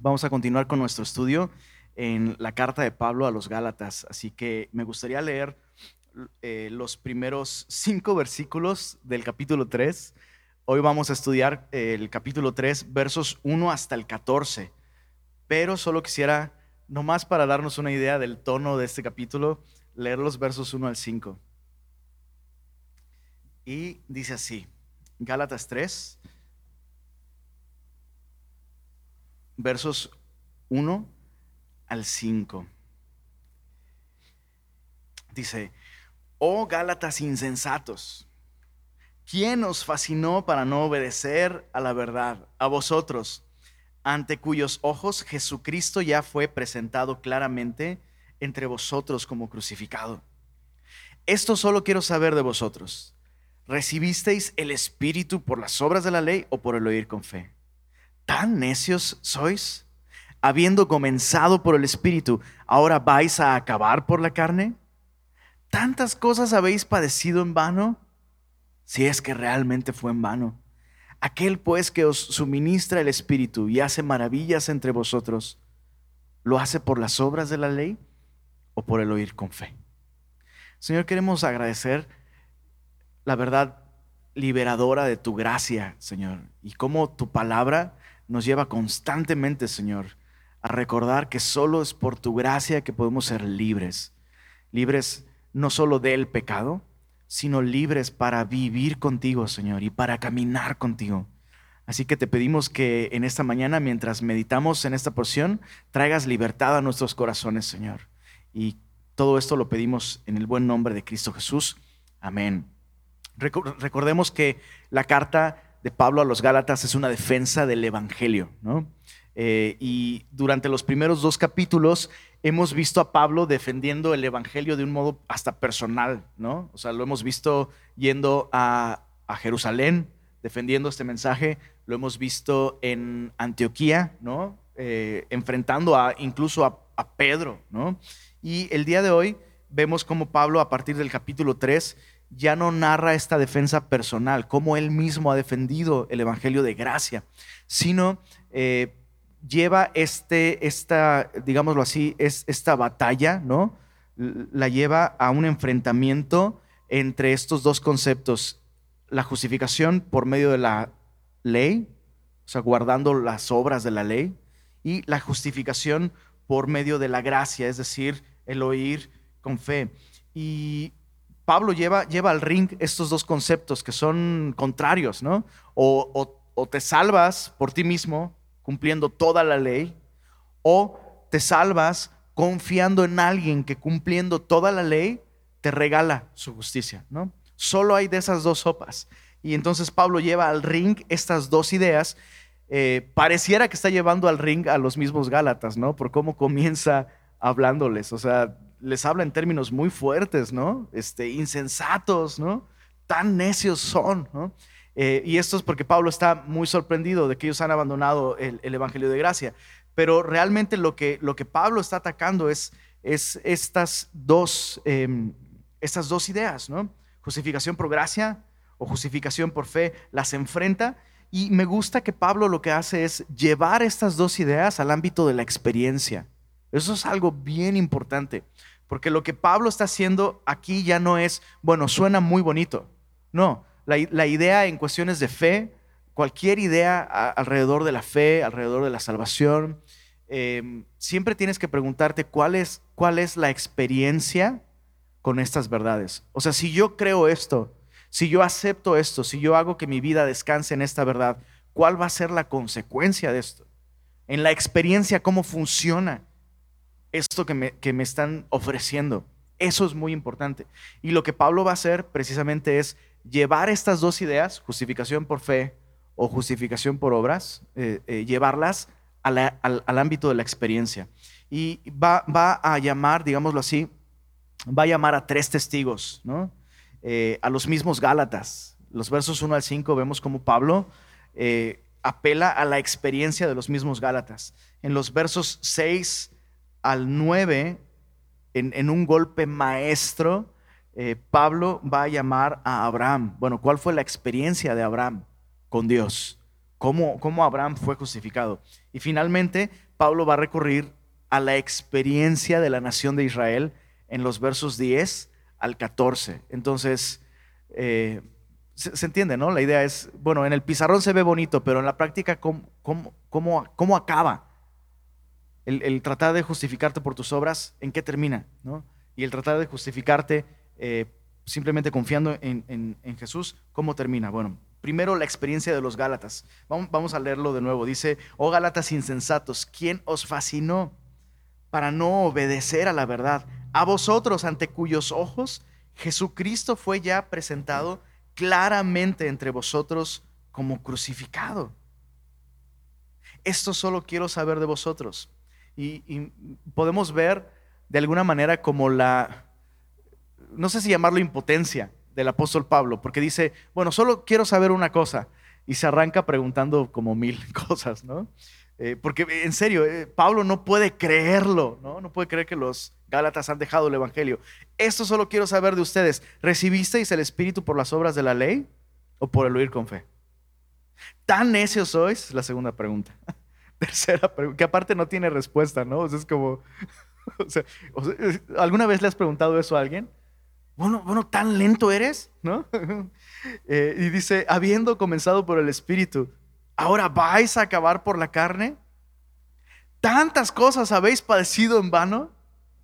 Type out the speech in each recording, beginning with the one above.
Vamos a continuar con nuestro estudio en la carta de Pablo a los Gálatas, así que me gustaría leer eh, los primeros cinco versículos del capítulo 3. Hoy vamos a estudiar el capítulo 3, versos 1 hasta el 14, pero solo quisiera, nomás para darnos una idea del tono de este capítulo, leer los versos 1 al 5. Y dice así, Gálatas 3, versos 1 al 5. Dice, oh Gálatas insensatos, ¿quién os fascinó para no obedecer a la verdad? A vosotros, ante cuyos ojos Jesucristo ya fue presentado claramente entre vosotros como crucificado. Esto solo quiero saber de vosotros. ¿Recibisteis el Espíritu por las obras de la ley o por el oír con fe? ¿Tan necios sois? Habiendo comenzado por el Espíritu, ¿ahora vais a acabar por la carne? ¿Tantas cosas habéis padecido en vano? Si es que realmente fue en vano. Aquel pues que os suministra el Espíritu y hace maravillas entre vosotros, ¿lo hace por las obras de la ley o por el oír con fe? Señor, queremos agradecer la verdad liberadora de tu gracia, Señor, y cómo tu palabra nos lleva constantemente, Señor, a recordar que solo es por tu gracia que podemos ser libres, libres no solo del pecado, sino libres para vivir contigo, Señor, y para caminar contigo. Así que te pedimos que en esta mañana, mientras meditamos en esta porción, traigas libertad a nuestros corazones, Señor. Y todo esto lo pedimos en el buen nombre de Cristo Jesús. Amén. Recordemos que la carta Pablo a los Gálatas es una defensa del Evangelio, ¿no? Eh, y durante los primeros dos capítulos hemos visto a Pablo defendiendo el Evangelio de un modo hasta personal, ¿no? O sea, lo hemos visto yendo a, Jerusalén defendiendo este mensaje, lo hemos visto en Antioquía, ¿no? Eh, enfrentando incluso a, a Pedro, ¿no? Y el día de hoy vemos como Pablo a partir del capítulo 3 ya no narra esta defensa personal, como él mismo ha defendido el Evangelio de gracia, sino eh, lleva este, esta, digámoslo así, es esta batalla, ¿no? La lleva a un enfrentamiento entre estos dos conceptos, la justificación por medio de la ley, o sea, guardando las obras de la ley, y la justificación por medio de la gracia, es decir, el oír con fe. Y Pablo lleva, lleva al ring estos dos conceptos que son contrarios, ¿no? O, te salvas por ti mismo cumpliendo toda la ley, o te salvas confiando en alguien que cumpliendo toda la ley te regala su justicia, ¿no? Solo hay de esas dos sopas. Y entonces Pablo lleva al ring estas dos ideas. Eh, pareciera que está llevando al ring a los mismos Gálatas, ¿no? Por cómo comienza hablándoles. O sea, les habla en términos muy fuertes, ¿no? Este, insensatos, ¿no? Tan necios son, ¿no? Eh, y esto es porque Pablo está muy sorprendido de que ellos han abandonado el, Evangelio de Gracia. Pero realmente lo que, lo que Pablo está atacando es, es estas, dos, em, estas dos ideas, ¿no? Justificación por gracia o justificación por fe, las enfrenta. Y me gusta que Pablo lo que hace es llevar estas dos ideas al ámbito de la experiencia. Eso es algo bien importante, porque lo que Pablo está haciendo aquí ya no es, bueno, suena muy bonito. No, la, idea en cuestiones de fe, cualquier idea alrededor de la fe, alrededor de la salvación, em, siempre tienes que preguntarte cuál es, cuál es la experiencia con estas verdades. O sea, si yo creo esto, si yo acepto esto, si yo hago que mi vida descanse en esta verdad, ¿cuál va a ser la consecuencia de esto? En la experiencia, ¿cómo funciona? Esto que me, que me están ofreciendo. Eso es muy importante. Y lo que Pablo va a hacer precisamente es llevar estas dos ideas, justificación por fe o justificación por obras, eh, eh, llevarlas al, ámbito de la experiencia. Y va, va, a llamar, digámoslo así, va a llamar a tres testigos, ¿no? Eh, a los mismos Gálatas. Los versos 1 al 5 vemos como Pablo apela a la experiencia de los mismos Gálatas. En los versos 6 al 9, en, un golpe maestro, eh, Pablo va a llamar a Abraham. Bueno, ¿cuál fue la experiencia de Abraham con Dios? ¿Cómo, cómo Abraham fue justificado? Y finalmente, Pablo va a recurrir a la experiencia de la nación de Israel en los versos 10 al 14. Entonces, eh, se, entiende, ¿no? La idea es, bueno, en el pizarrón se ve bonito, pero en la práctica, ¿cómo, cómo, cómo, acaba? El, tratar de justificarte por tus obras, ¿en qué termina? Y el tratar de justificarte eh, simplemente confiando en, Jesús, ¿cómo termina? Bueno, primero la experiencia de los Gálatas. Vamos, vamos a leerlo de nuevo. Dice, oh Gálatas insensatos, ¿quién os fascinó para no obedecer a la verdad? A vosotros ante cuyos ojos Jesucristo fue ya presentado claramente entre vosotros como crucificado. Esto solo quiero saber de vosotros. Y, podemos ver de alguna manera como la, no sé si llamarlo impotencia del apóstol Pablo, porque dice, bueno, solo quiero saber una cosa. Y se arranca preguntando como mil cosas, ¿no? Eh, porque en serio, eh, Pablo no puede creerlo, ¿no? No puede creer que los Gálatas han dejado el Evangelio. Esto solo quiero saber de ustedes. ¿Recibisteis el Espíritu por las obras de la ley o por el oír con fe? ¿Tan necios sois? La segunda pregunta. Tercera pregunta, que aparte no tiene respuesta, ¿no? Es como, ¿alguna vez le has preguntado eso a alguien? Bueno, bueno, ¿tan lento eres? ¿No? Eh, y dice, habiendo comenzado por el Espíritu, ¿ahora vais a acabar por la carne? ¿Tantas cosas habéis padecido en vano?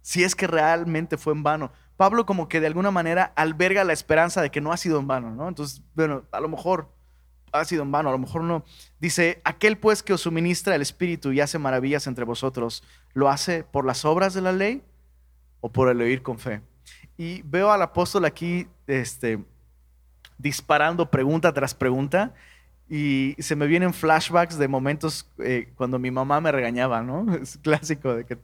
Si es que realmente fue en vano. Pablo como que de alguna manera alberga la esperanza de que no ha sido en vano, ¿no? Entonces, bueno, a lo mejor ha sido en vano, a lo mejor no. Dice, aquel pues que os suministra el Espíritu y hace maravillas entre vosotros, ¿lo hace por las obras de la ley o por el oír con fe? Y veo al apóstol aquí este, disparando pregunta tras pregunta y se me vienen flashbacks de momentos eh, cuando mi mamá me regañaba, ¿no? Es clásico de que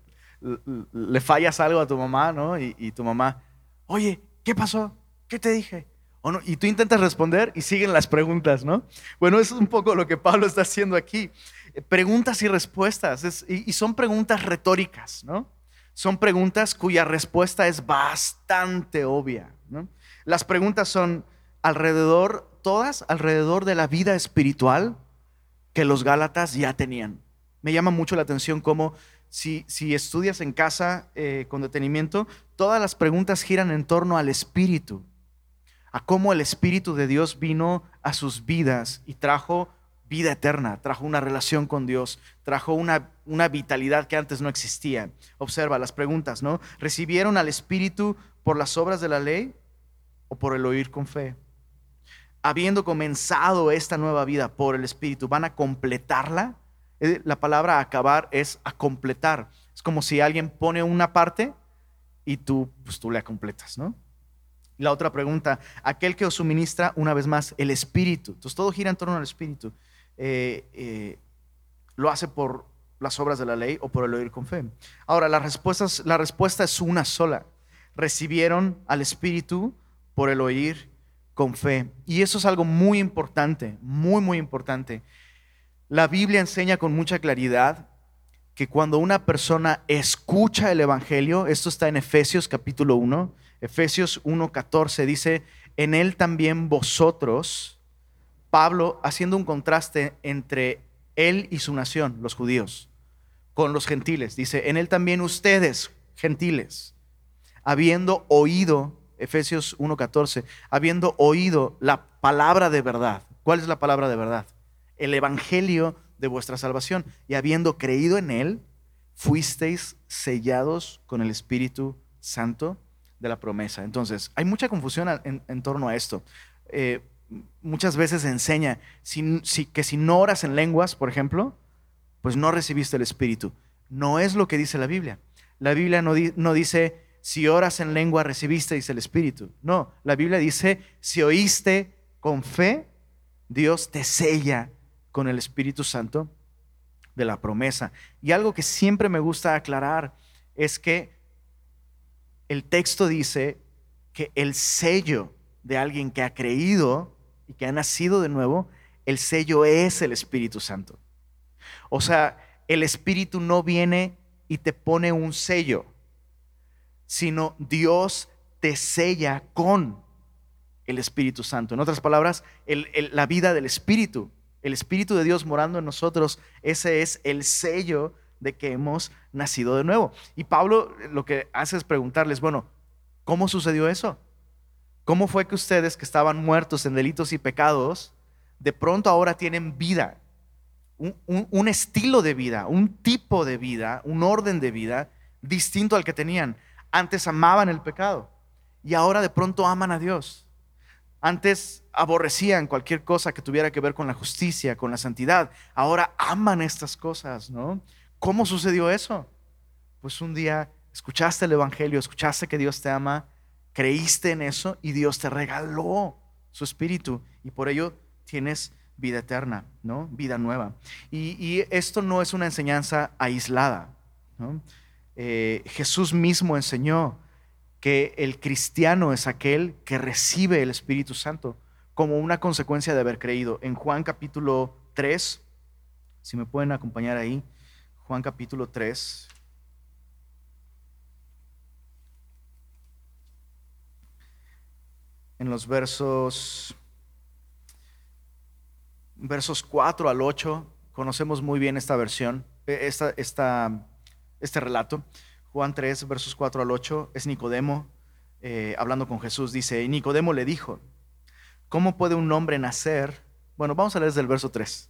le fallas algo a tu mamá, ¿no? Y, tu mamá, oye, ¿qué pasó? ¿Qué te dije? ¿O no? Y tú intentas responder y siguen las preguntas, ¿no? Bueno, eso es un poco lo que Pablo está haciendo aquí. Eh, preguntas y respuestas, y, son preguntas retóricas, ¿no? Son preguntas cuya respuesta es bastante obvia. Las preguntas son alrededor, todas alrededor de la vida espiritual que los Gálatas ya tenían. Me llama mucho la atención cómo si, estudias en casa eh, con detenimiento, todas las preguntas giran en torno al Espíritu, a cómo el Espíritu de Dios vino a sus vidas y trajo vida eterna, trajo una relación con Dios, trajo una, una vitalidad que antes no existía. Observa las preguntas, ¿no? ¿Recibieron al Espíritu por las obras de la ley o por el oír con fe? Habiendo comenzado esta nueva vida por el Espíritu, ¿van a completarla? Eh, la palabra acabar es a completar. Es como si alguien pone una parte y tú, pues tú la completas, ¿no? La otra pregunta, aquel que os suministra una vez más el Espíritu. Entonces todo gira en torno al Espíritu. Eh, eh, ¿Lo hace por las obras de la ley o por el oír con fe? Ahora, la respuesta, la respuesta es una sola. Recibieron al Espíritu por el oír con fe. Y eso es algo muy importante, muy, muy importante. La Biblia enseña con mucha claridad que cuando una persona escucha el Evangelio, esto está en Efesios capítulo 1, Efesios 1.14 dice, en él también vosotros, Pablo haciendo un contraste entre él y su nación, los judíos, con los gentiles, dice, en él también ustedes, gentiles, habiendo oído, Efesios 1.14, habiendo oído la palabra de verdad. ¿Cuál es la palabra de verdad? el evangelio de vuestra salvación y habiendo creído en él, fuisteis sellados con el Espíritu Santo de la promesa. Entonces, hay mucha confusión en, torno a esto. Eh, muchas veces enseña que si no oras en lenguas, por ejemplo, pues no recibiste el Espíritu. No es lo que dice la Biblia. La Biblia no, no dice, si oras en lengua, recibisteis el Espíritu. No, la Biblia dice, si oíste con fe, Dios te sella con el Espíritu Santo de la promesa. Y algo que siempre me gusta aclarar es que el texto dice que el sello de alguien que ha creído y que ha nacido de nuevo, el sello es el Espíritu Santo. O sea, el Espíritu no viene y te pone un sello, sino Dios te sella con el Espíritu Santo. En otras palabras, la vida del Espíritu el Espíritu de Dios morando en nosotros, ese es el sello de que hemos nacido de nuevo. Y Pablo lo que hace es preguntarles, bueno, ¿cómo sucedió eso? ¿Cómo fue que ustedes que estaban muertos en delitos y pecados, de pronto ahora tienen vida? Un, estilo de vida, un tipo de vida, un orden de vida distinto al que tenían. Antes amaban el pecado y ahora de pronto aman a Dios. Antes aborrecían cualquier cosa que tuviera que ver con la justicia, con la santidad. Ahora aman estas cosas, ¿no? ¿Cómo sucedió eso? Pues un día escuchaste el Evangelio, escuchaste que Dios te ama, creíste en eso y Dios te regaló su espíritu y por ello tienes vida eterna, ¿no? Vida nueva. Y, esto no es una enseñanza aislada, eh, Jesús mismo enseñó que el cristiano es aquel que recibe el Espíritu Santo como una consecuencia de haber creído. En Juan capítulo 3, si me pueden acompañar ahí, Juan capítulo 3. En los versos, versos 4 al 8, conocemos muy bien esta versión, eh, esta, esta, este relato. Juan 3, versos 4 al 8, es Nicodemo eh, hablando con Jesús. Dice, y Nicodemo le dijo, ¿cómo puede un hombre nacer? Bueno, vamos a leer desde el verso 3.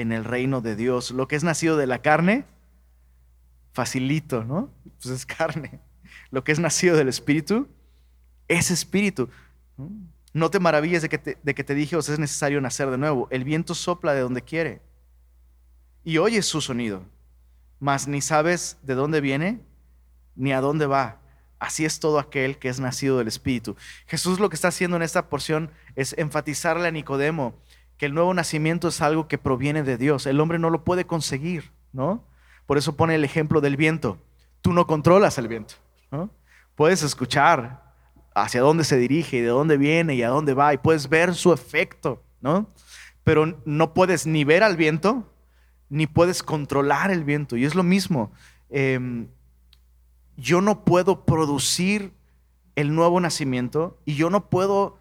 en el reino de Dios. Lo que es nacido de la carne, facilito, ¿no? Pues es carne. Lo que es nacido del espíritu, es espíritu. No te maravilles de que te, de que te dije, es necesario nacer de nuevo. El viento sopla de donde quiere y oyes su sonido, mas ni sabes de dónde viene ni a dónde va. Así es todo aquel que es nacido del Espíritu. Jesús lo que está haciendo en esta porción es enfatizarle a Nicodemo que el nuevo nacimiento es algo que proviene de Dios. El hombre no lo puede conseguir, ¿no? Por eso pone el ejemplo del viento. Tú no controlas el viento, ¿no? Puedes escuchar hacia dónde se dirige y de dónde viene y a dónde va y puedes ver su efecto, ¿no? Pero no puedes ni ver al viento ni puedes controlar el viento. Y es lo mismo. Em, yo no puedo producir el nuevo nacimiento y yo no puedo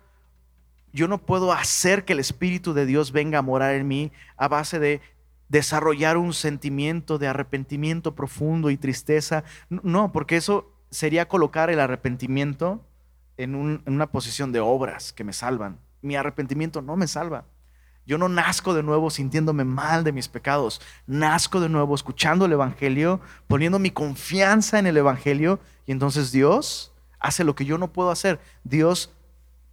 yo no puedo hacer que el espíritu de Dios venga a morar en mí a base de desarrollar un sentimiento de arrepentimiento profundo y tristeza. No, porque eso sería colocar el arrepentimiento en, en una posición de obras que me salvan. Mi arrepentimiento no me salva. Yo no nazco de nuevo sintiéndome mal de mis pecados. Nazco de nuevo escuchando el Evangelio, poniendo mi confianza en el Evangelio y entonces Dios hace lo que yo no puedo hacer. Dios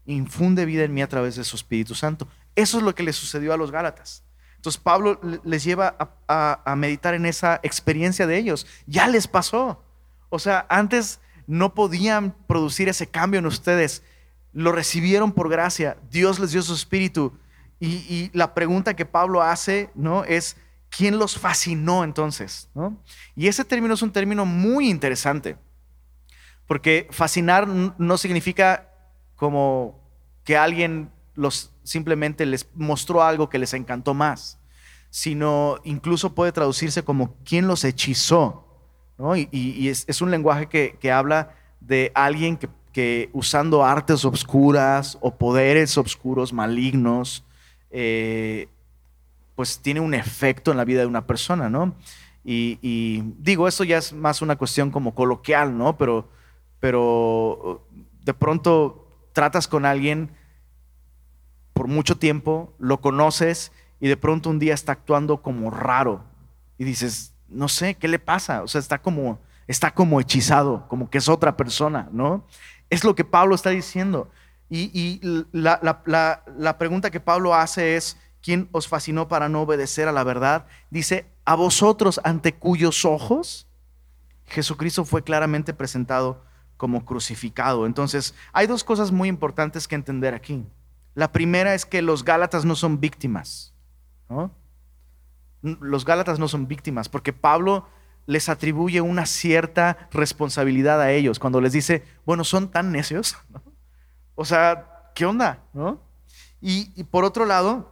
infunde vida en mí a través de su Espíritu Santo. Eso es lo que le sucedió a los Gálatas. Entonces Pablo les lleva a, meditar en esa experiencia de ellos. Ya les pasó. O sea, antes no podían producir ese cambio en ustedes. Lo recibieron por gracia. Dios les dio su espíritu y, la pregunta que Pablo hace, ¿no? Es, ¿quién los fascinó entonces? Y ese término es un término muy interesante, porque fascinar no significa como que alguien los simplemente les mostró algo que les encantó más, sino incluso puede traducirse como quién los hechizó. Y, es, un lenguaje que, habla de alguien que, que, usando artes obscuras o poderes obscuros malignos, eh, pues tiene un efecto en la vida de una persona, ¿no? Y, digo, eso ya es más una cuestión como coloquial, ¿no? Pero, pero de pronto tratas con alguien por mucho tiempo, lo conoces y de pronto un día está actuando como raro y dices, no sé, ¿qué le pasa? O sea, está como, está como hechizado, como que es otra persona, ¿no? Es lo que Pablo está diciendo. Y, la, pregunta que Pablo hace es, ¿quién os fascinó para no obedecer a la verdad? Dice, a vosotros ante cuyos ojos Jesucristo fue claramente presentado como crucificado. Entonces, hay dos cosas muy importantes que entender aquí. La primera es que los Gálatas no son víctimas. Los Gálatas no son víctimas, porque Pablo les atribuye una cierta responsabilidad a ellos, cuando les dice, bueno, son tan necios. O sea, ¿qué onda? ¿No? Y, por otro lado,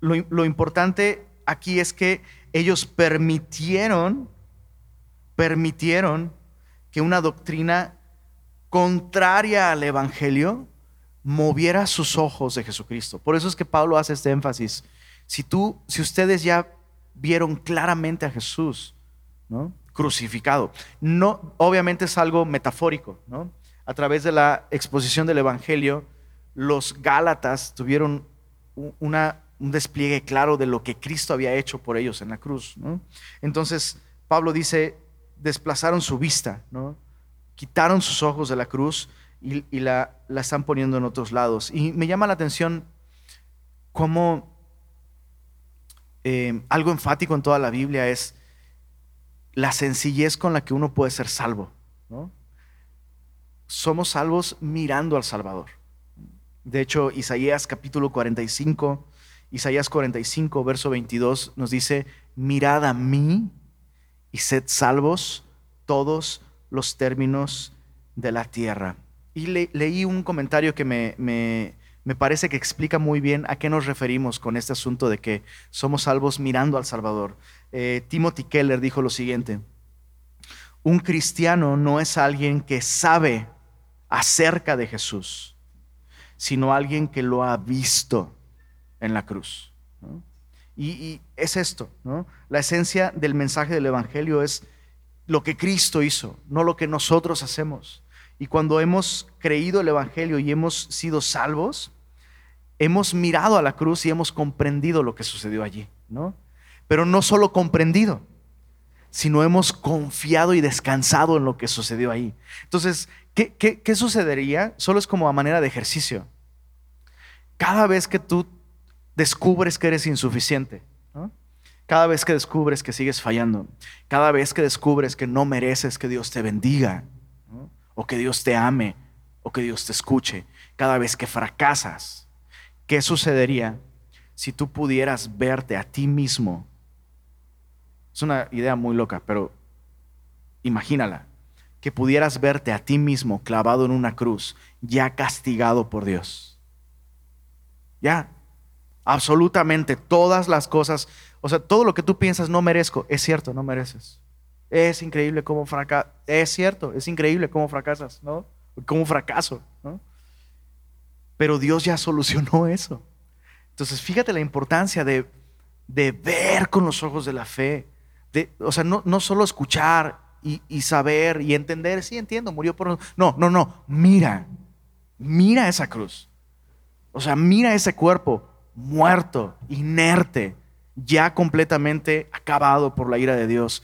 lo, importante aquí es que ellos permitieron, permitieron que una doctrina contraria al Evangelio moviera sus ojos de Jesucristo. Por eso es que Pablo hace este énfasis. Si tú, si ustedes ya vieron claramente a Jesús, ¿no? crucificado, no, obviamente es algo metafórico, ¿no? A través de la exposición del Evangelio, los Gálatas tuvieron una, un despliegue claro de lo que Cristo había hecho por ellos en la cruz. ¿no? Entonces, Pablo dice, desplazaron su vista, ¿no? quitaron sus ojos de la cruz y, la, la, están poniendo en otros lados. Y me llama la atención cómo eh, algo enfático en toda la Biblia es la sencillez con la que uno puede ser salvo. Somos salvos mirando al Salvador. De hecho, Isaías capítulo 45, Isaías 45, verso 22 nos dice, mirad a mí y sed salvos todos los términos de la tierra. Y leí un comentario que me, me, parece que explica muy bien a qué nos referimos con este asunto de que somos salvos mirando al Salvador. Eh, Timothy Keller dijo lo siguiente, un cristiano no es alguien que sabe acerca de Jesús, sino alguien que lo ha visto en la cruz. Y, es esto, ¿no? La esencia del mensaje del Evangelio es lo que Cristo hizo, no lo que nosotros hacemos. Y cuando hemos creído el Evangelio y hemos sido salvos, hemos mirado a la cruz y hemos comprendido lo que sucedió allí, ¿no? Pero no solo comprendido, sino hemos confiado y descansado en lo que sucedió ahí. Entonces, ¿qué, qué sucedería? Solo es como a manera de ejercicio. Cada vez que tú descubres que eres insuficiente, cada vez que descubres que sigues fallando, cada vez que descubres que no mereces que Dios te bendiga, o que Dios te ame, o que Dios te escuche, cada vez que fracasas, ¿qué sucedería si tú pudieras verte a ti mismo? Es una idea muy loca, pero imagínala, que pudieras verte a ti mismo clavado en una cruz, ya castigado por Dios. Ya, absolutamente todas las cosas, o sea, todo lo que tú piensas no merezco, es cierto, no mereces. Es increíble cómo fracasas, es cierto, es increíble cómo fracasas, ¿no? Cómo fracaso, ¿no? Pero Dios ya solucionó eso. Entonces, fíjate la importancia de, de ver con los ojos de la fe, de, o sea, no, no solo escuchar y, y, saber y entender, sí entiendo, murió por... No, no, no, mira, mira esa cruz. O sea, mira ese cuerpo, muerto, inerte, ya completamente acabado por la ira de Dios.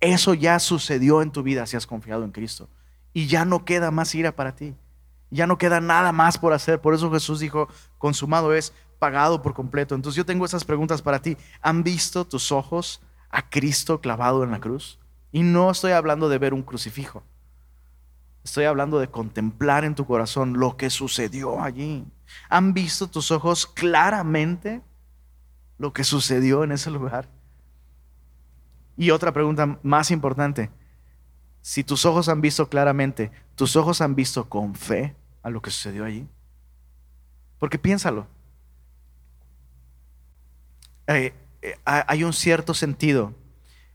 Eso ya sucedió en tu vida si has confiado en Cristo. Y ya no queda más ira para ti. Ya no queda nada más por hacer. Por eso Jesús dijo, consumado es, pagado por completo. Entonces yo tengo esas preguntas para ti. ¿Han visto tus ojos a Cristo clavado en la cruz? Y no estoy hablando de ver un crucifijo. Estoy hablando de contemplar en tu corazón lo que sucedió allí. ¿Han visto tus ojos claramente lo que sucedió en ese lugar? Y otra pregunta más importante. Si tus ojos han visto claramente, tus ojos han visto con fe a lo que sucedió allí. Porque piénsalo. Eh, eh, hay un cierto sentido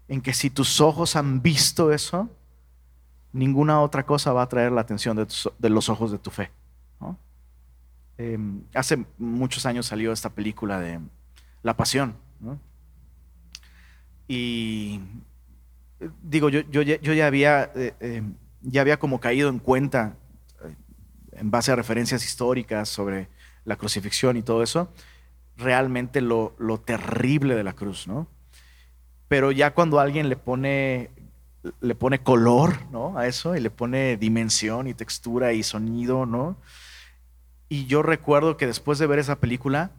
en que si tus ojos han visto eso, ninguna otra cosa va a atraer la atención de, los ojos de tu fe. Em, hace muchos años salió esta película de La Pasión. Y digo, yo, yo, ya, había, eh, em, ya había como caído en cuenta, eh, en base a referencias históricas sobre la crucifixión y todo eso, realmente lo, lo terrible de la cruz, ¿no? Pero ya cuando alguien le pone le pone color, ¿no? A eso y le pone dimensión y textura y sonido, ¿no? Y yo recuerdo que después de ver esa película,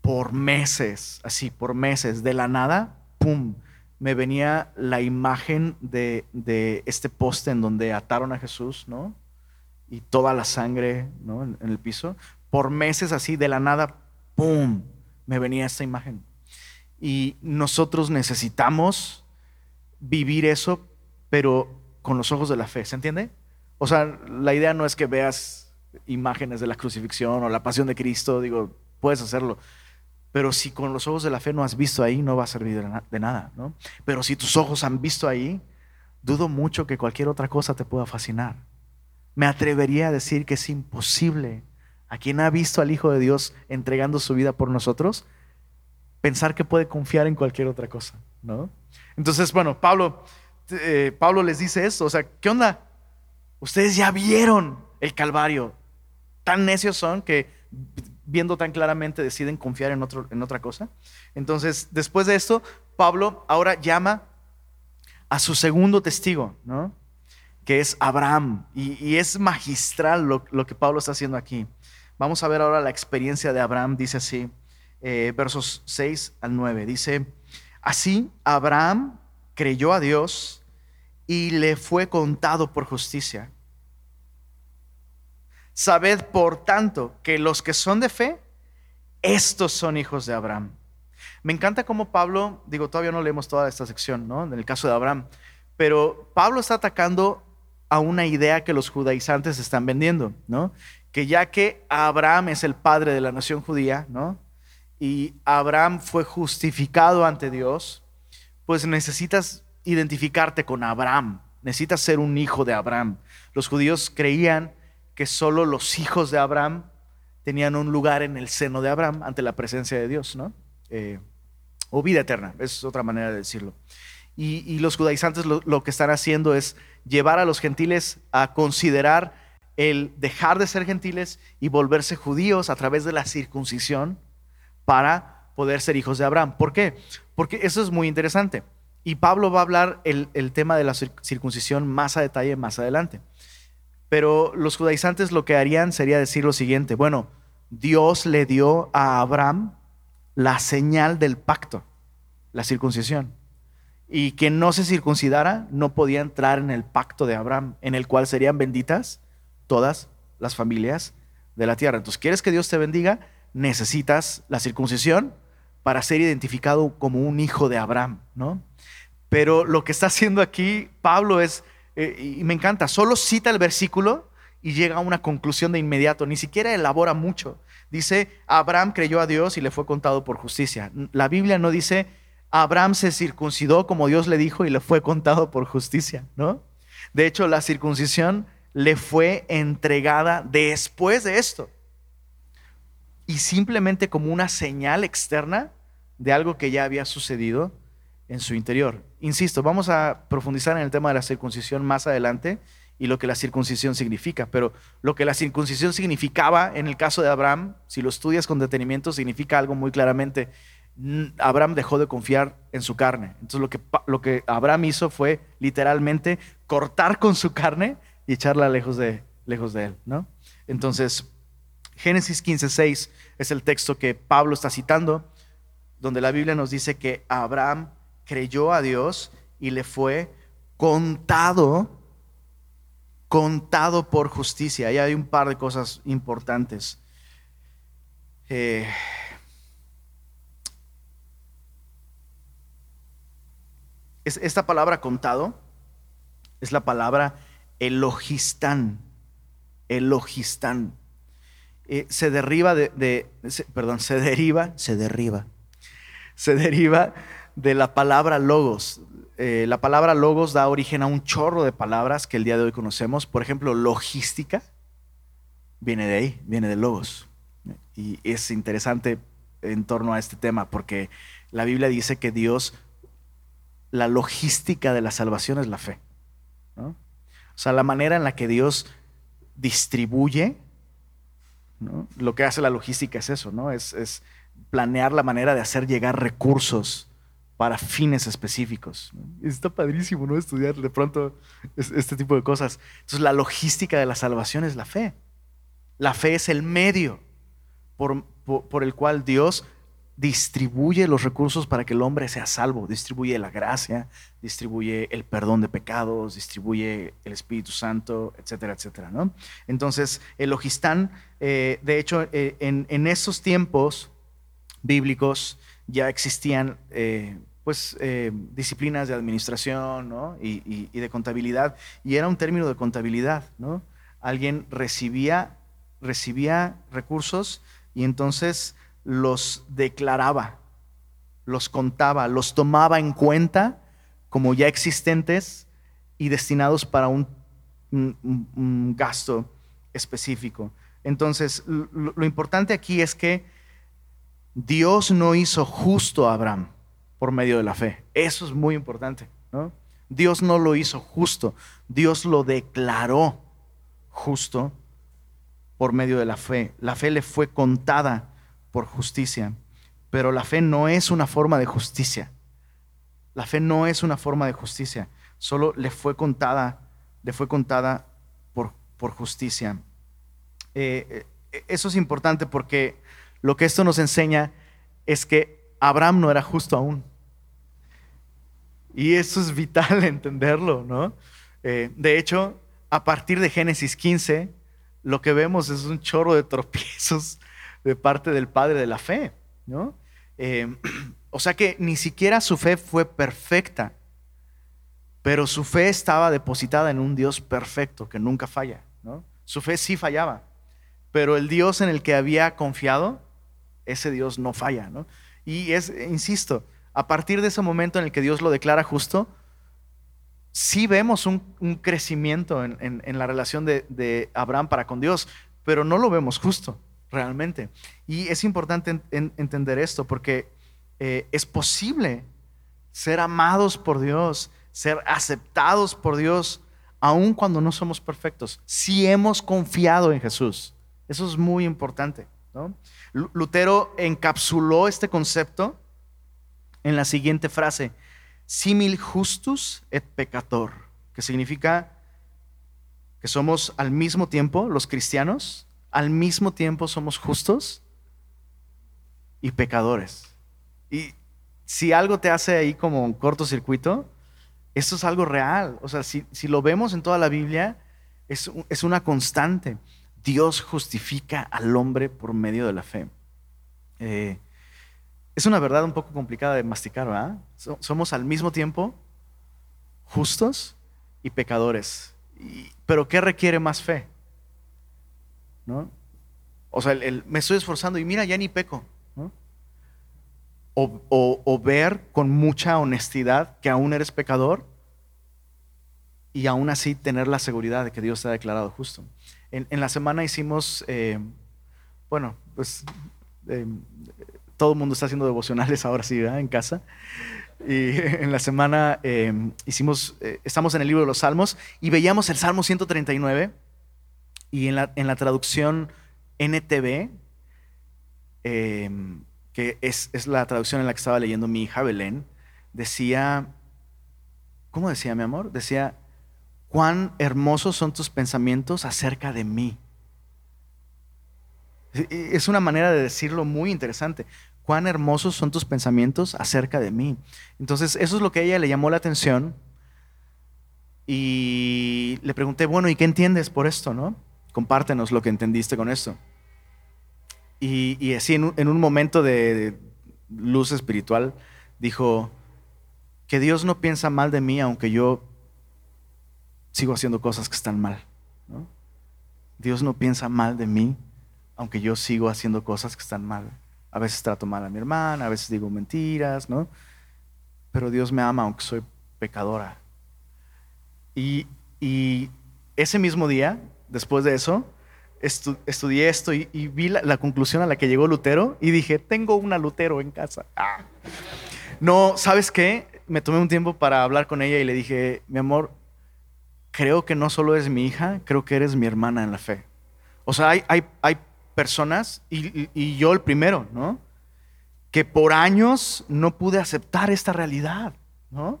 por meses, así, por meses, de la nada, ¡pum! Me venía la imagen de, este poste en donde ataron a Jesús, ¿no? Y toda la sangre, ¿no? En, en el piso. Por meses así, de la nada, ¡pum! Me venía esta imagen. Y nosotros necesitamos vivir eso, pero con los ojos de la fe, ¿se entiende? O sea, la idea no es que veas imágenes de la crucifixión o la pasión de Cristo, digo, puedes hacerlo, pero si con los ojos de la fe no has visto ahí, no va a servir de, nada, ¿no? Pero si tus ojos han visto ahí, dudo mucho que cualquier otra cosa te pueda fascinar. Me atrevería a decir que es imposible a quien ha visto al Hijo de Dios entregando su vida por nosotros, pensar que puede confiar en cualquier otra cosa, ¿no? Entonces, bueno, Pablo, eh, Pablo les dice esto, o sea, ¿qué onda? Ustedes ya vieron el Calvario, tan necios son que viendo tan claramente deciden confiar en, otro, en otra cosa. Entonces, después de esto, Pablo ahora llama a su segundo testigo, ¿no? que es Abraham, y, es magistral lo, lo, que Pablo está haciendo aquí. Vamos a ver ahora la experiencia de Abraham, dice así, eh, versos 6 al 9, dice, así Abraham creyó a Dios y le fue contado por justicia. Sabed, por tanto, que los que son de fe, estos son hijos de Abraham. Me encanta cómo Pablo, digo, todavía no leemos toda esta sección, ¿no? En el caso de Abraham, pero Pablo está atacando a una idea que los judaizantes están vendiendo, ¿no? Que ya que Abraham es el padre de la nación judía, ¿no? Y Abraham fue justificado ante Dios, pues necesitas identificarte con Abraham, necesitas ser un hijo de Abraham. Los judíos creían que solo los hijos de Abraham tenían un lugar en el seno de Abraham ante la presencia de Dios, ¿no? Eh, o vida eterna, es otra manera de decirlo. Y, los judaizantes lo, que están haciendo es llevar a los gentiles a considerar el dejar de ser gentiles y volverse judíos a través de la circuncisión para poder ser hijos de Abraham. ¿Por qué? Porque eso es muy interesante. Y Pablo va a hablar el, el tema de la circuncisión más a detalle más adelante. Pero los judaizantes lo que harían sería decir lo siguiente, bueno, Dios le dio a Abraham la señal del pacto, la circuncisión. Y quien no se circuncidara no podía entrar en el pacto de Abraham, en el cual serían benditas todas las familias de la tierra. Entonces, ¿quieres que Dios te bendiga? Necesitas la circuncisión para ser identificado como un hijo de Abraham, ¿no? Pero lo que está haciendo aquí Pablo es eh, y me encanta, solo cita el versículo y llega a una conclusión de inmediato, ni siquiera elabora mucho. Dice, Abraham creyó a Dios y le fue contado por justicia. La Biblia no dice, Abraham se circuncidó como Dios le dijo y le fue contado por justicia, ¿no? De hecho, la circuncisión le fue entregada después de esto. Y simplemente como una señal externa de algo que ya había sucedido en su interior. Insisto, vamos a profundizar en el tema de la circuncisión más adelante y lo que la circuncisión significa, pero lo que la circuncisión significaba en el caso de Abraham, si lo estudias con detenimiento, significa algo muy claramente. Abraham dejó de confiar en su carne. Entonces lo que, lo que Abraham hizo fue literalmente cortar con su carne y echarla lejos de, lejos de él. ¿no? Entonces, Génesis 15.6 es el texto que Pablo está citando, donde la Biblia nos dice que Abraham creyó a Dios y le fue contado, contado por justicia. Ahí hay un par de cosas importantes. Eh, esta palabra contado es la palabra elogistán. Elogistán. Eh, se deriva de, perdón, se deriva, se derriba, se deriva de la palabra logos. Eh, la palabra logos da origen a un chorro de palabras que el día de hoy conocemos. Por ejemplo, logística viene de ahí, viene de logos. Y es interesante en torno a este tema porque la Biblia dice que Dios, la logística de la salvación es la fe. O sea, la manera en la que Dios distribuye, lo que hace la logística es eso, ¿no? Es, es planear la manera de hacer llegar recursos para fines específicos. Está padrísimo, ¿no? Estudiar de pronto este tipo de cosas. Entonces, la logística de la salvación es la fe. La fe es el medio por, por, el cual Dios distribuye los recursos para que el hombre sea salvo, distribuye la gracia, distribuye el perdón de pecados, distribuye el Espíritu Santo, etcétera, etcétera. ¿no? Entonces, el logistán, eh, de hecho, eh, en, en, esos tiempos bíblicos ya existían eh, pues, eh, disciplinas de administración y, de contabilidad. Y era un término de contabilidad, ¿no? Alguien recibía, recibía recursos y entonces los declaraba, los contaba, los tomaba en cuenta como ya existentes y destinados para un, gasto específico. Entonces, lo, importante aquí es que Dios no hizo justo a Abraham por medio de la fe. Eso es muy importante. Dios no lo hizo justo, Dios lo declaró justo por medio de la fe. La fe le fue contada por justicia, pero la fe no es una forma de justicia. La fe no es una forma de justicia, solo le fue contada, le fue contada por, por justicia. Eh, eh, eso es importante porque lo que esto nos enseña es que Abraham no era justo aún. Y eso es vital entenderlo, ¿no? Eh, de hecho, a partir de Génesis 15, lo que vemos es un chorro de tropiezos de parte del padre de la fe, ¿no? O sea que ni siquiera su fe fue perfecta, pero su fe estaba depositada en un Dios perfecto que nunca falla. ¿no? Su fe sí fallaba, pero el Dios en el que había confiado, ese Dios no falla. ¿no? Y es, insisto, a partir de ese momento en el que Dios lo declara justo, sí vemos un, crecimiento en, la relación de, Abraham para con Dios, pero no lo vemos justo realmente. Y es importante entender esto porque eh, es posible ser amados por Dios, ser aceptados por Dios, aun cuando no somos perfectos, si hemos confiado en Jesús. Eso es muy importante. Lutero encapsuló este concepto en la siguiente frase, simil justus et peccator, que significa que somos al mismo tiempo, los cristianos, al mismo tiempo somos justos y pecadores. Y si algo te hace ahí como un cortocircuito, esto es algo real. O sea, si, lo vemos en toda la Biblia, es, es, una constante. Dios justifica al hombre por medio de la fe. Eh, es una verdad un poco complicada de masticar, ¿verdad? somos al mismo tiempo justos y pecadores. pero ¿qué requiere más fe? ¿No? O sea, me estoy esforzando y mira, ya ni peco o, ver con mucha honestidad que aún eres pecador y aún así tener la seguridad de que Dios te ha declarado justo. En, la semana hicimos, eh, bueno, pues eh, todo el mundo está haciendo devocionales ahora sí, ¿verdad? En casa. Y en la semana eh, hicimos, estamos en el libro de los Salmos y veíamos el Salmo 139 y en la, en la traducción NTV, que es, la traducción en la que estaba leyendo mi hija Belén, decía, ¿cómo decía mi amor? Decía, cuán hermosos son tus pensamientos acerca de mí. Es una manera de decirlo muy interesante. Cuán hermosos son tus pensamientos acerca de mí. Entonces, eso es lo que a ella le llamó la atención. Y le pregunté, bueno, ¿y qué entiendes por esto, no? Compártenos lo que entendiste con esto. Y, así en un, momento de, luz espiritual dijo, que Dios no piensa mal de mí aunque yo sigo haciendo cosas que están mal. Dios no piensa mal de mí aunque yo sigo haciendo cosas que están mal. A veces trato mal a mi hermana, a veces digo mentiras, ¿no? Pero Dios me ama aunque soy pecadora. Y, y ese mismo día, después de eso, estudié esto y, vi la, conclusión a la que llegó Lutero y dije, tengo una Lutero en casa. Ah. No, ¿sabes qué? Me tomé un tiempo para hablar con ella y le dije, mi amor, creo que no solo eres mi hija, creo que eres mi hermana en la fe. O sea, hay, hay, hay personas, y, yo el primero, ¿no? Que por años no pude aceptar esta realidad, ¿no?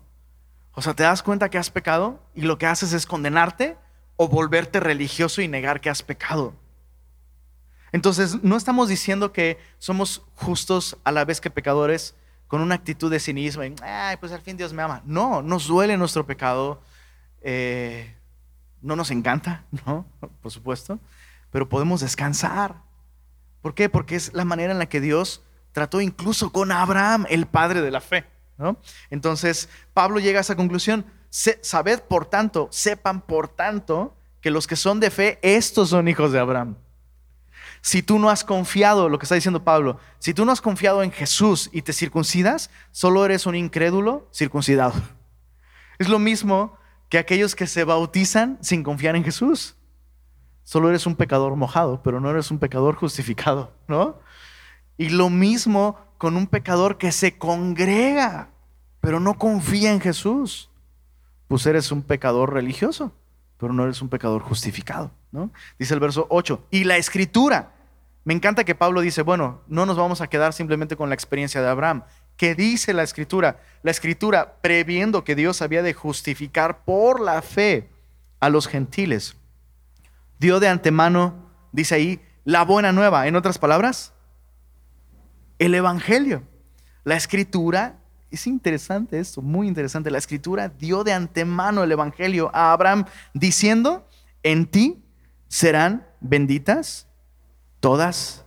O sea, te das cuenta que has pecado y lo que haces es condenarte o volverte religioso y negar que has pecado. Entonces, no estamos diciendo que somos justos a la vez que pecadores con una actitud de cinismo y, Ay, pues al fin Dios me ama. No, nos duele nuestro pecado, eh, no nos encanta, ¿no? Por supuesto, pero podemos descansar. ¿Por qué? Porque es la manera en la que Dios trató incluso con Abraham, el padre de la fe, Entonces, Pablo llega a esa conclusión. sabed, por tanto, sepan, por tanto, que los que son de fe, estos son hijos de Abraham. Si tú no has confiado, lo que está diciendo Pablo, si tú no has confiado en Jesús y te circuncidas, solo eres un incrédulo circuncidado. Es lo mismo que aquellos que se bautizan sin confiar en Jesús. Solo eres un pecador mojado, pero no eres un pecador justificado, ¿no? Y lo mismo con un pecador que se congrega, pero no confía en Jesús. Pues eres un pecador religioso, pero no eres un pecador justificado, ¿no? Dice el verso 8, y la escritura. Me encanta que Pablo dice, bueno, no nos vamos a quedar simplemente con la experiencia de Abraham. ¿Qué dice la escritura? La escritura, previendo que Dios había de justificar por la fe a los gentiles, dio de antemano, dice ahí, la buena nueva. En otras palabras, el Evangelio. La escritura, es interesante esto, muy interesante. La escritura dio de antemano el Evangelio a Abraham diciendo, en ti serán benditas todas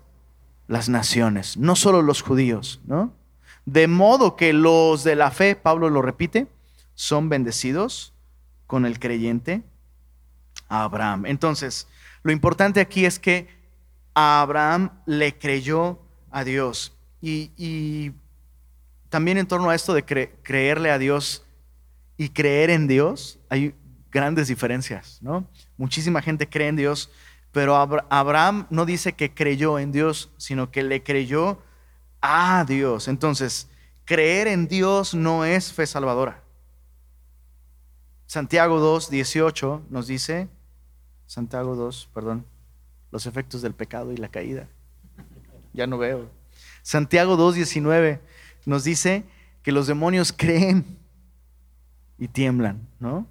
las naciones, no solo los judíos, ¿no? De modo que los de la fe, Pablo lo repite, son bendecidos con el creyente Abraham. Entonces, lo importante aquí es que Abraham le creyó a Dios. Y, también en torno a esto de creerle a Dios y creer en Dios, hay grandes diferencias, ¿no? Muchísima gente cree en Dios, pero Abraham no dice que creyó en Dios, sino que le creyó a Dios. Entonces, creer en Dios no es fe salvadora. Santiago 2, 18 nos dice, Santiago 2, perdón, los efectos del pecado y la caída. Ya no veo. Santiago 2, 19 nos dice que los demonios creen y tiemblan, ¿no?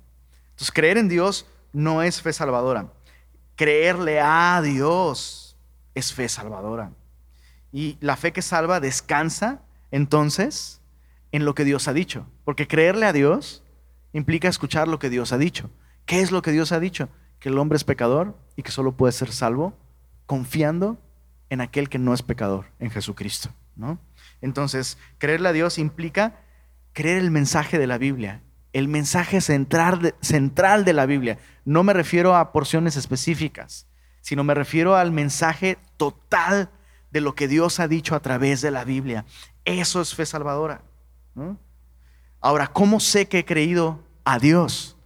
Entonces, creer en Dios no es fe salvadora. Creerle a Dios es fe salvadora. Y la fe que salva descansa entonces en lo que Dios ha dicho. Porque creerle a Dios implica escuchar lo que Dios ha dicho. ¿Qué es lo que Dios ha dicho? Que el hombre es pecador y que solo puede ser salvo confiando en aquel que no es pecador, en Jesucristo. ¿no? Entonces, creerle a Dios implica creer el mensaje de la Biblia, el mensaje central de, central de la Biblia. No me refiero a porciones específicas, sino me refiero al mensaje total de lo que Dios ha dicho a través de la Biblia. Eso es fe salvadora. Ahora, ¿cómo sé que he creído a Dios?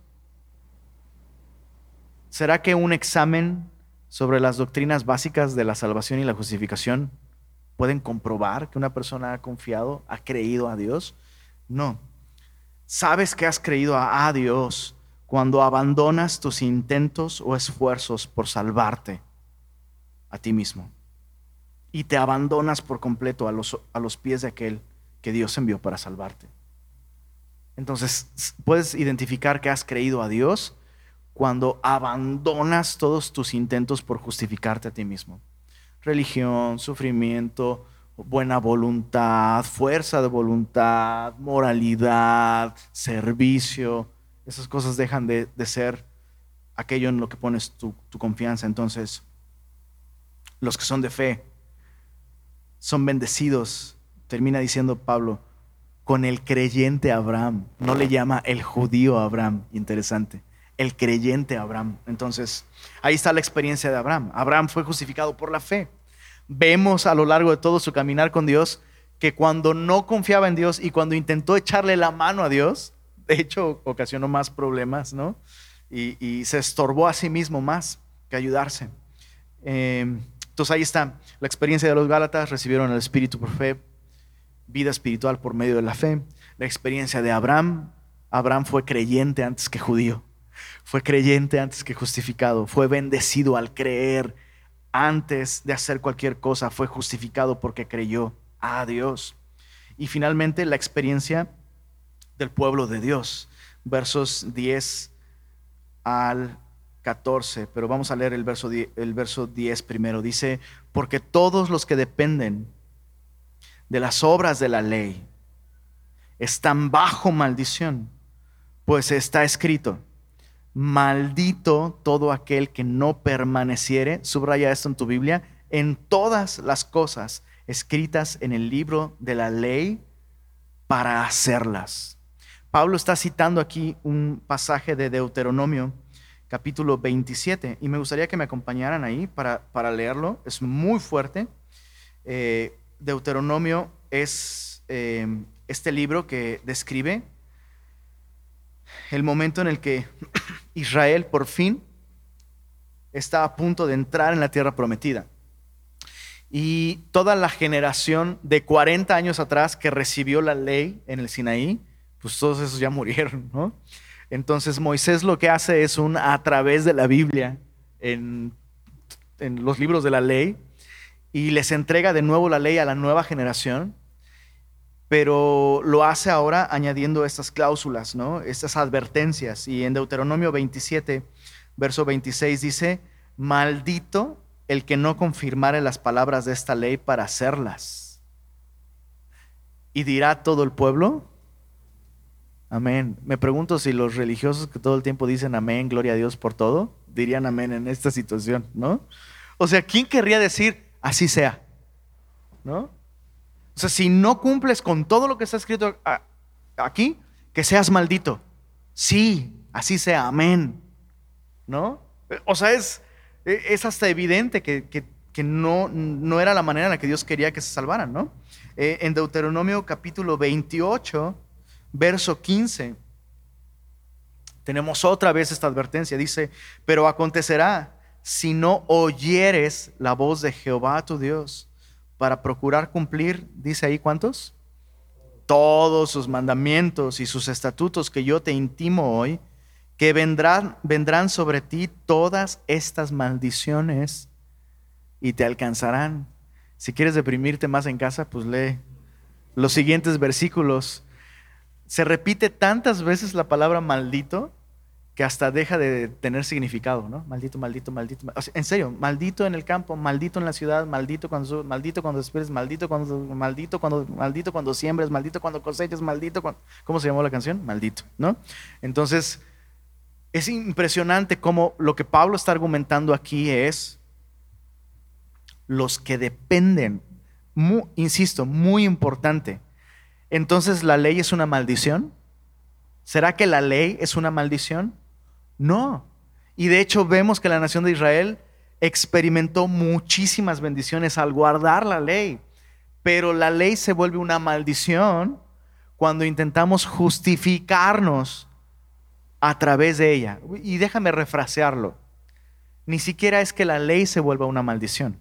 ¿Será que un examen sobre las doctrinas básicas de la salvación y la justificación pueden comprobar que una persona ha confiado, ha creído a Dios? No. Sabes que has creído a, Dios cuando abandonas tus intentos o esfuerzos por salvarte a ti mismo y te abandonas por completo a los, a los pies de aquel que Dios envió para salvarte. Entonces, puedes identificar que has creído a Dios cuando abandonas todos tus intentos por justificarte a ti mismo. Religión, sufrimiento, buena voluntad, fuerza de voluntad, moralidad, servicio. Esas cosas dejan de, ser aquello en lo que pones tu, confianza. Entonces, los que son de fe son bendecidos, termina diciendo Pablo, con el creyente Abraham. No le llama el judío Abraham, interesante. El creyente Abraham. Entonces, ahí está la experiencia de Abraham. Abraham fue justificado por la fe. Vemos a lo largo de todo su caminar con Dios que cuando no confiaba en Dios y cuando intentó echarle la mano a Dios, de hecho ocasionó más problemas, ¿no? Y, se estorbó a sí mismo más que ayudarse. Eh, entonces ahí está la experiencia de los Gálatas, recibieron el Espíritu por fe, vida espiritual por medio de la fe. La experiencia de Abraham, Abraham fue creyente antes que judío, fue creyente antes que justificado, fue bendecido al creer antes de hacer cualquier cosa, fue justificado porque creyó a Dios. Y finalmente la experiencia del pueblo de Dios, versos 10 al 14, pero vamos a leer el verso, el verso 10 primero. Dice, porque todos los que dependen de las obras de la ley están bajo maldición, pues está escrito, maldito todo aquel que no permaneciere, subraya esto en tu Biblia, en todas las cosas escritas en el libro de la ley para hacerlas. Pablo está citando aquí un pasaje de Deuteronomio capítulo 27 y me gustaría que me acompañaran ahí para, para leerlo. Es muy fuerte. Eh, Deuteronomio es eh, este libro que describe el momento en el que Israel por fin está a punto de entrar en la tierra prometida. Y toda la generación de 40 años atrás que recibió la ley en el Sinaí, pues todos esos ya murieron, ¿no? Entonces Moisés lo que hace es un a través de la Biblia, en, en los libros de la ley, y les entrega de nuevo la ley a la nueva generación, pero lo hace ahora añadiendo estas cláusulas, ¿no? Estas advertencias. Y en Deuteronomio 27, verso 26 dice, maldito el que no confirmare las palabras de esta ley para hacerlas. Y dirá todo el pueblo, amén. Me pregunto si los religiosos que todo el tiempo dicen amén, gloria a Dios por todo, dirían amén en esta situación, ¿no? O sea, ¿quién querría decir así sea? ¿No? O sea, si no cumples con todo lo que está escrito aquí, que seas maldito. Sí, así sea, amén. ¿No? O sea, es, es hasta evidente que, no, no, era la manera en la que Dios quería que se salvaran, ¿no? Eh, en Deuteronomio capítulo 28, verso 15, tenemos otra vez esta advertencia. Dice, pero acontecerá si no oyeres la voz de Jehová tu Dios para procurar cumplir, dice ahí cuántos? Todos sus mandamientos y sus estatutos que yo te intimo hoy, que vendrán, vendrán sobre ti todas estas maldiciones y te alcanzarán. Si quieres deprimirte más en casa, pues lee los siguientes versículos. Se repite tantas veces la palabra maldito que hasta deja de tener significado, ¿no? Maldito, maldito, maldito. en serio, maldito en el campo, maldito en la ciudad, maldito cuando maldito cuando maldito cuando maldito cuando maldito cuando siembres, maldito cuando coseches, maldito cuando ¿Cómo se llamó la canción? Maldito, ¿no? Entonces, es impresionante cómo lo que Pablo está argumentando aquí es los que dependen, insisto, muy importante. Entonces, ¿la ley es una maldición? ¿Será que la ley es una maldición? No. Y de hecho vemos que la nación de Israel experimentó muchísimas bendiciones al guardar la ley. Pero la ley se vuelve una maldición cuando intentamos justificarnos a través de ella. Y déjame refrasearlo. Ni siquiera es que la ley se vuelva una maldición,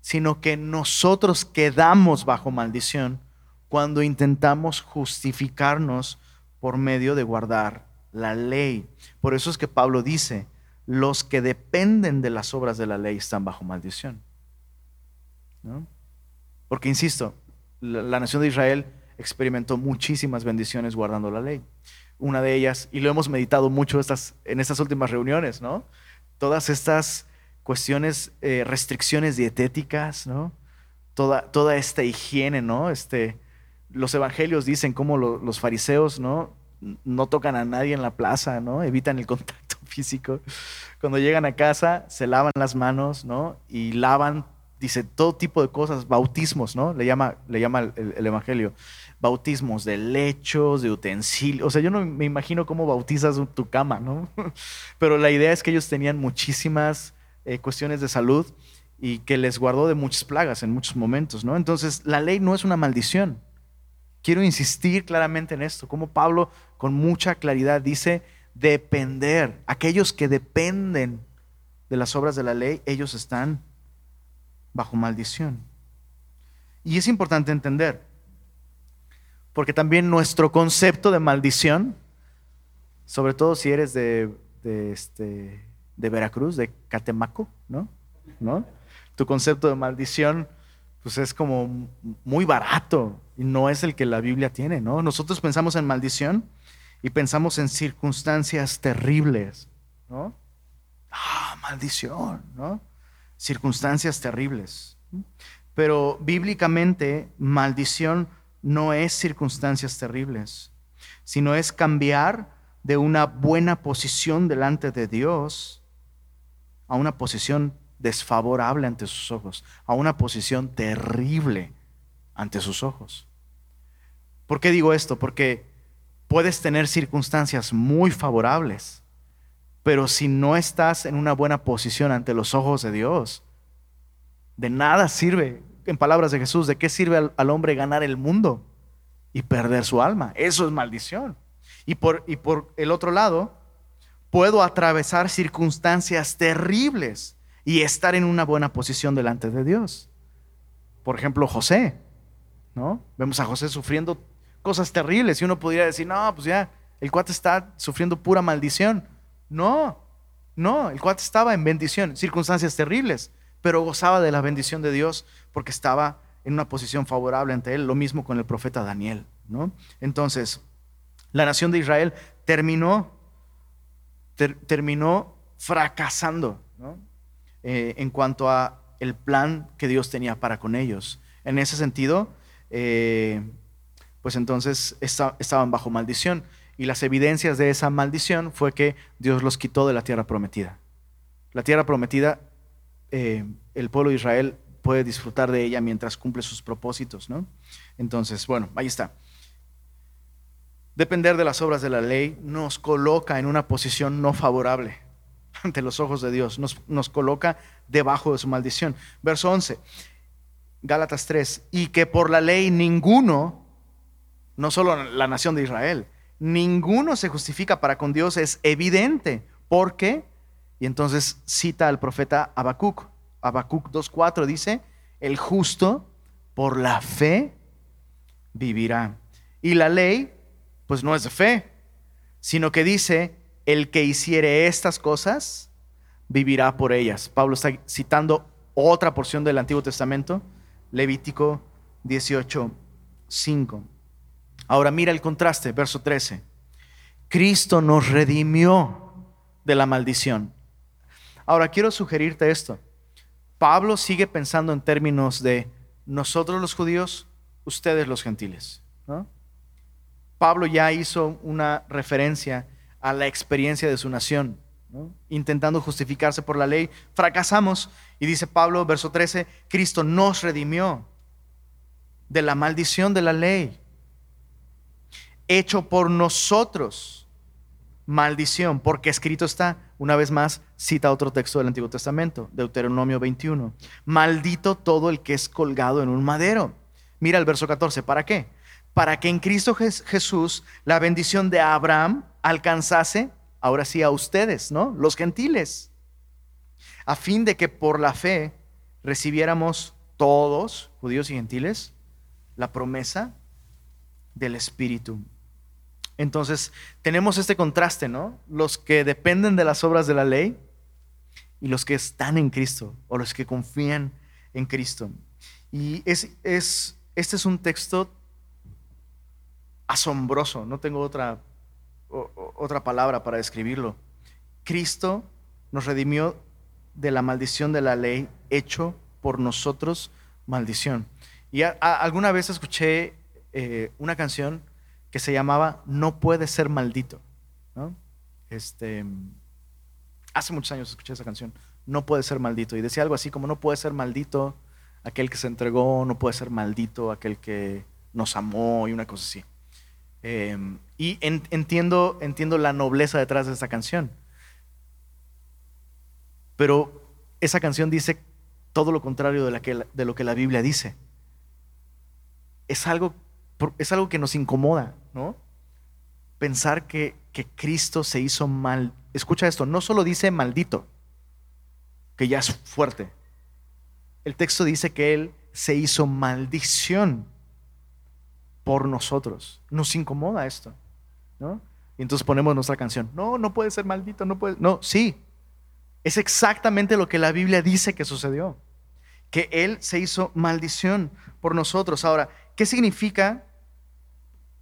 sino que nosotros quedamos bajo maldición cuando intentamos justificarnos por medio de guardar la ley. Por eso es que Pablo dice, los que dependen de las obras de la ley están bajo maldición. Porque, insisto, la, nación de Israel experimentó muchísimas bendiciones guardando la ley. Una de ellas, y lo hemos meditado mucho estas, en estas últimas reuniones, ¿no? Todas estas cuestiones, eh, restricciones dietéticas, ¿no? Toda, toda esta higiene, ¿no? Este, los evangelios dicen cómo los fariseos, ¿no? No tocan a nadie en la plaza, ¿no? Evitan el contacto físico. Cuando llegan a casa, se lavan las manos, ¿no? Y lavan, dice, todo tipo de cosas, bautismos, ¿no? Le llama, le llama el, Evangelio. Bautismos de lechos, de utensilios. O sea, yo no me imagino cómo bautizas tu cama, ¿no? Pero la idea es que ellos tenían muchísimas eh, cuestiones de salud y que les guardó de muchas plagas en muchos momentos, ¿no? Entonces, la ley no es una maldición. Quiero insistir claramente en esto, como Pablo con mucha claridad dice, depender. Aquellos que dependen de las obras de la ley, ellos están bajo maldición. Y es importante entender, porque también nuestro concepto de maldición, sobre todo si eres de, este, de Veracruz, de Catemaco, ¿no? ¿no? Tu concepto de maldición pues es como muy barato y no es el que la Biblia tiene, ¿no? Nosotros pensamos en maldición y pensamos en circunstancias terribles, ¿no? Ah, maldición, ¿no? Circunstancias terribles. Pero bíblicamente, maldición no es circunstancias terribles, sino es cambiar de una buena posición delante de Dios a una posición desfavorable ante sus ojos, a una posición terrible ante sus ojos. ¿Por qué digo esto? Porque puedes tener circunstancias muy favorables, pero si no estás en una buena posición ante los ojos de Dios, de nada sirve, en palabras de Jesús, ¿de qué sirve al, hombre ganar el mundo y perder su alma? Eso es maldición. Y por, y por el otro lado, puedo atravesar circunstancias terribles y estar en una buena posición delante de Dios. Por ejemplo, José, ¿no? Vemos a José sufriendo cosas terribles y uno podría decir, no, pues ya, el cuate está sufriendo pura maldición. No, no, el cuate estaba en bendición, circunstancias terribles, pero gozaba de la bendición de Dios porque estaba en una posición favorable ante él. Lo mismo con el profeta Daniel, ¿no? Entonces, la nación de Israel terminó, terminó fracasando, eh, en cuanto a el plan que Dios tenía para con ellos. En ese sentido, eh, pues entonces estaban bajo maldición. Y las evidencias de esa maldición fue que Dios los quitó de la tierra prometida. La tierra prometida, eh, el pueblo de Israel puede disfrutar de ella mientras cumple sus propósitos, ¿no? Entonces, bueno, ahí está. Depender de las obras de la ley nos coloca en una posición no favorable ante los ojos de Dios, nos, nos coloca debajo de su maldición. Verso 11, Gálatas 3, y que por la ley ninguno no solo la nación de Israel. Ninguno se justifica para con Dios, es evidente. ¿Por qué? Y entonces cita al profeta Habacuc. Habacuc 2.4 dice, el justo por la fe vivirá. Y la ley, pues no es de fe, sino que dice, el que hiciere estas cosas, vivirá por ellas. Pablo está citando otra porción del Antiguo Testamento, Levítico 18.5. Ahora mira el contraste, verso 13. Cristo nos redimió de la maldición. Ahora quiero sugerirte esto. Pablo sigue pensando en términos de nosotros los judíos, ustedes los gentiles. Pablo ya hizo una referencia a la experiencia de su nación, intentando justificarse por la ley. Fracasamos y dice Pablo, verso 13, Cristo nos redimió de la maldición de la ley hecho por nosotros maldición, porque escrito está, una vez más, cita otro texto del Antiguo Testamento, Deuteronomio 21, maldito todo el que es colgado en un madero. Mira el verso 14, ¿para qué? Para que en Cristo Jesús la bendición de Abraham alcanzase, ahora sí, a ustedes, ¿no? Los gentiles, a fin de que por la fe recibiéramos todos, judíos y gentiles, la promesa del Espíritu. Entonces, tenemos este contraste, ¿no? Los que dependen de las obras de la ley y los que están en Cristo o los que confían en Cristo. Y es, es, este es un texto asombroso, no tengo otra, otra palabra para describirlo. Cristo nos redimió de la maldición de la ley, hecho por nosotros maldición. Y alguna vez escuché eh, una canción que se llamaba No puede ser maldito. Este, hace muchos años escuché esa canción, No puede ser maldito. Y decía algo así como, no puede ser maldito aquel que se entregó, no puede ser maldito aquel que nos amó y una cosa así. Em, y entiendo, entiendo la nobleza detrás de esa canción. Pero esa canción dice todo lo contrario de, que, de lo que la Biblia dice. Es algo es algo que nos incomoda, ¿no? Pensar que, que Cristo se hizo mal. Escucha esto, no solo dice maldito, que ya es fuerte. El texto dice que Él se hizo maldición por nosotros. Nos incomoda esto, ¿no? Y entonces ponemos nuestra canción. No, no puede ser maldito, no puede. No, sí. Es exactamente lo que la Biblia dice que sucedió. Que Él se hizo maldición por nosotros. Ahora, ¿qué significa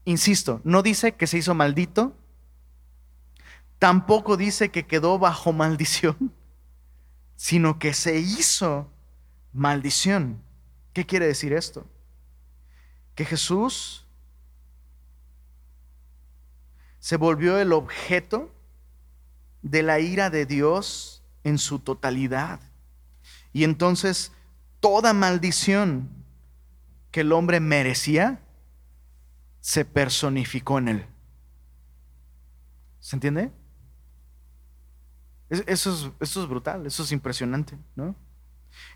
Insisto, no dice que se hizo maldito, tampoco dice que quedó bajo maldición, sino que se hizo maldición. ¿Qué quiere decir esto? Que Jesús se volvió el objeto de la ira de Dios en su totalidad. Y entonces toda maldición que el hombre merecía, se personificó en él. ¿Se entiende? Eso es, eso es brutal, eso es impresionante, ¿no?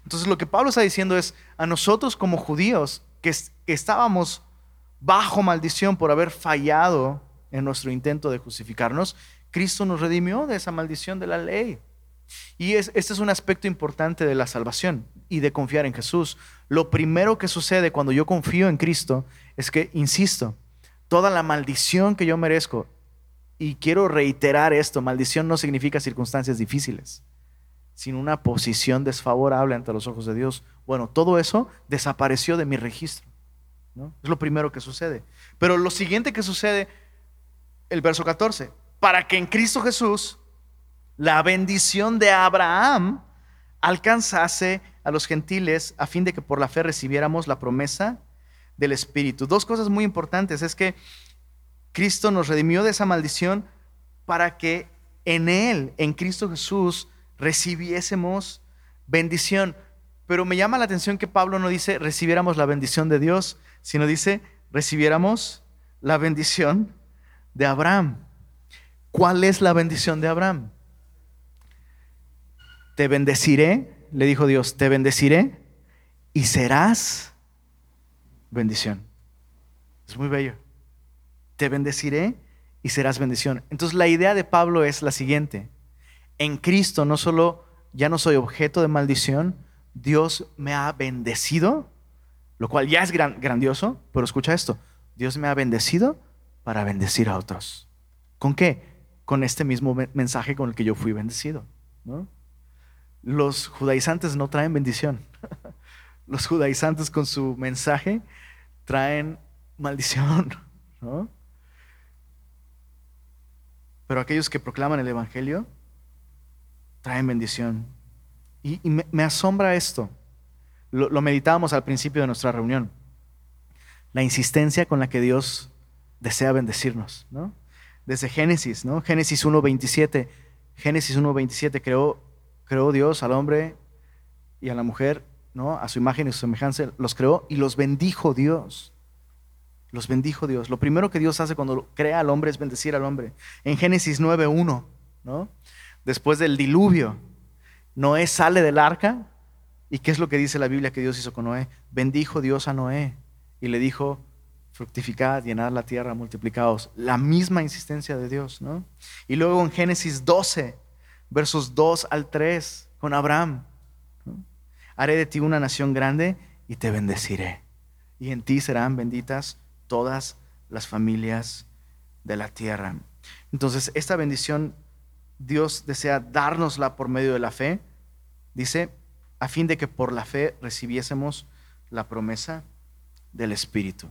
Entonces lo que Pablo está diciendo es, a nosotros como judíos, que estábamos bajo maldición por haber fallado en nuestro intento de justificarnos, Cristo nos redimió de esa maldición de la ley. Y este es un aspecto importante de la salvación y de confiar en Jesús. Lo primero que sucede cuando yo confío en Cristo es que, insisto, toda la maldición que yo merezco, y quiero reiterar esto, maldición no significa circunstancias difíciles, sino una posición desfavorable ante los ojos de Dios. Bueno, todo eso desapareció de mi registro. Es lo primero que sucede. Pero lo siguiente que sucede, el verso 14, para que en Cristo Jesús la bendición de Abraham alcanzase a los gentiles a fin de que por la fe recibiéramos la promesa del Espíritu. Dos cosas muy importantes es que Cristo nos redimió de esa maldición para que en Él, en Cristo Jesús, recibiésemos bendición. Pero me llama la atención que Pablo no dice recibiéramos la bendición de Dios, sino dice recibiéramos la bendición de Abraham. ¿Cuál es la bendición de Abraham? Te bendeciré, le dijo Dios, te bendeciré y serás bendición. Es muy bello. Te bendeciré y serás bendición. Entonces la idea de Pablo es la siguiente. En Cristo no solo ya no soy objeto de maldición, Dios me ha bendecido, lo cual ya es grandioso, pero escucha esto, Dios me ha bendecido para bendecir a otros. ¿Con qué? Con este mismo mensaje con el que yo fui bendecido. Los judaizantes no traen bendición. Los judaizantes con su mensaje traen maldición. Pero aquellos que proclaman el Evangelio traen bendición. Y, me, asombra esto. Lo, lo meditábamos al principio de nuestra reunión. La insistencia con la que Dios desea bendecirnos, ¿no? Desde Génesis, ¿no? Génesis 1.27. Génesis 1.27 creó, creó Dios al hombre y a la mujer, ¿no? A su imagen y su semejanza los creó y los bendijo Dios. Los bendijo Dios. Lo primero que Dios hace cuando crea al hombre es bendecir al hombre. En Génesis 9.1, ¿no? Después del diluvio, Noé sale del arca y ¿qué es lo que dice la Biblia que Dios hizo con Noé? Bendijo Dios a Noé y le dijo, fructificad, llenad la tierra, multiplicados. La misma insistencia de Dios, ¿no? Y luego en Génesis 12, versos 2 al 3, con Abraham, haré de ti una nación grande y te bendeciré. Y en ti serán benditas todas las familias de la tierra. Entonces, esta bendición Dios desea dárnosla por medio de la fe, dice, a fin de que por la fe recibiésemos la promesa del Espíritu.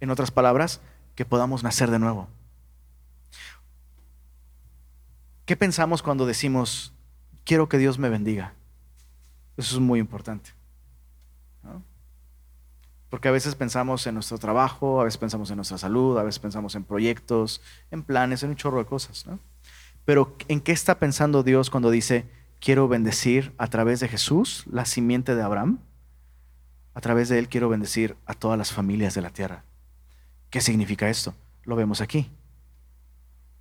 En otras palabras, que podamos nacer de nuevo. ¿Qué pensamos cuando decimos, quiero que Dios me bendiga? Eso es muy importante. Porque a veces pensamos en nuestro trabajo, a veces pensamos en nuestra salud, a veces pensamos en proyectos, en planes, en un chorro de cosas. Pero ¿en qué está pensando Dios cuando dice, quiero bendecir a través de Jesús, la simiente de Abraham? A través de él quiero bendecir a todas las familias de la tierra. ¿Qué significa esto? Lo vemos aquí.